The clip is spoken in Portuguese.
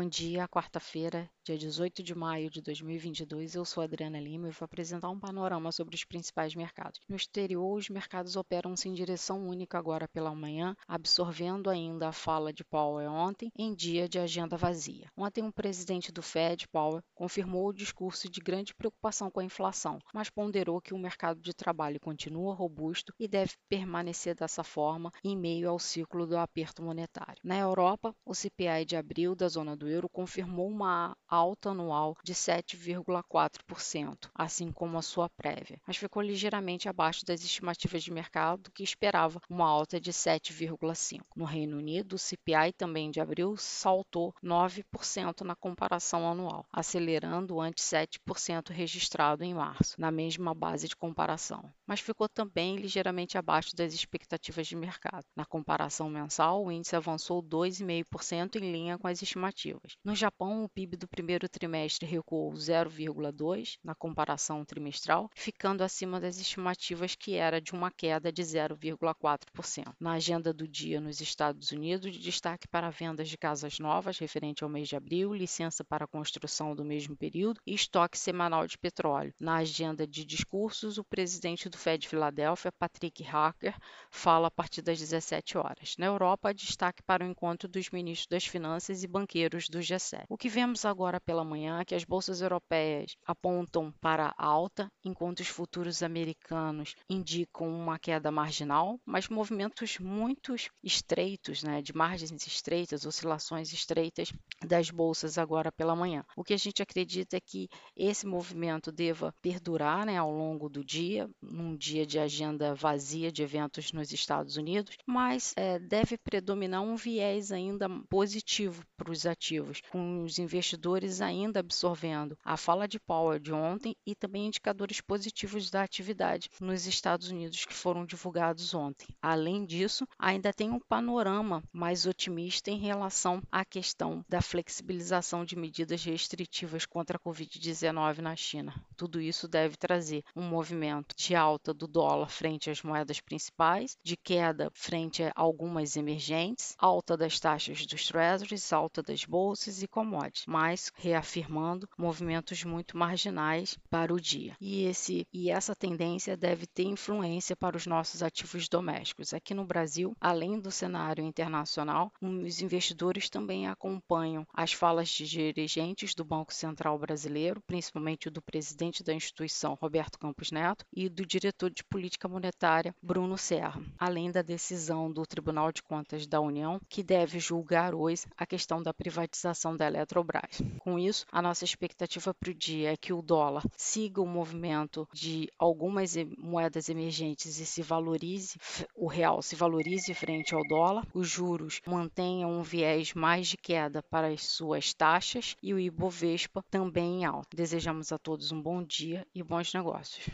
Bom dia, quarta-feira, dia 18 de maio de 2022. Eu sou Adriana Lima e vou apresentar um panorama sobre os principais mercados. No exterior, os mercados operam-se em direção única agora pela manhã, absorvendo ainda a fala de Powell ontem, em dia de agenda vazia. Ontem, o presidente do Fed, Powell, confirmou o discurso de grande preocupação com a inflação, mas ponderou que o mercado de trabalho continua robusto e deve permanecer dessa forma em meio ao ciclo do aperto monetário. Na Europa, o CPI de abril da zona do euro confirmou uma alta anual de 7,4%, assim como a sua prévia, mas ficou ligeiramente abaixo das estimativas de mercado, que esperava uma alta de 7,5%. No Reino Unido, o CPI também de abril saltou 9% na comparação anual, acelerando ante 7% registrado em março, na mesma base de comparação, mas ficou também ligeiramente abaixo das expectativas de mercado. Na comparação mensal, o índice avançou 2,5% em linha com as estimativas No Japão, o PIB do primeiro trimestre recuou 0,2 na comparação trimestral, ficando acima das estimativas que era de uma queda de 0,4%. Na agenda do dia nos Estados Unidos, destaque para vendas de casas novas referente ao mês de abril, licença para construção do mesmo período e estoque semanal de petróleo. Na agenda de discursos, o presidente do Fed Filadélfia, Patrick Harker, fala a partir das 17 horas. Na Europa, destaque para o encontro dos ministros das Finanças e banqueiros do G7. O que vemos agora pela manhã é que as bolsas europeias apontam para alta, enquanto os futuros americanos indicam uma queda marginal, mas movimentos muito estreitos, né, de margens estreitas, oscilações estreitas das bolsas agora pela manhã. O que a gente acredita é que esse movimento deva perdurar né, ao longo do dia, num dia de agenda vazia de eventos nos Estados Unidos, mas é, deve predominar um viés ainda positivo para os ativos ativos, com os investidores ainda absorvendo a fala de Powell de ontem e também indicadores positivos da atividade nos Estados Unidos que foram divulgados ontem. Além disso, ainda tem um panorama mais otimista em relação à questão da flexibilização de medidas restritivas contra a Covid-19 na China. Tudo isso deve trazer um movimento de alta do dólar frente às moedas principais, de queda frente a algumas emergentes, alta das taxas dos treasuries, alta das bolsas bolsas e commodities, mas reafirmando movimentos muito marginais para o dia. E, esse, e essa tendência deve ter influência para os nossos ativos domésticos. Aqui no Brasil, além do cenário internacional, os investidores também acompanham as falas de dirigentes do Banco Central brasileiro, principalmente do presidente da instituição, Roberto Campos Neto, e do diretor de política monetária, Bruno Serra, além da decisão do Tribunal de Contas da União, que deve julgar hoje a questão da privatização privatização da Eletrobras. Com isso, a nossa expectativa para o dia é que o dólar siga o movimento de algumas moedas emergentes e se valorize, o real se valorize frente ao dólar, os juros mantenham um viés mais de queda para as suas taxas e o Ibovespa também em alta. Desejamos a todos um bom dia e bons negócios.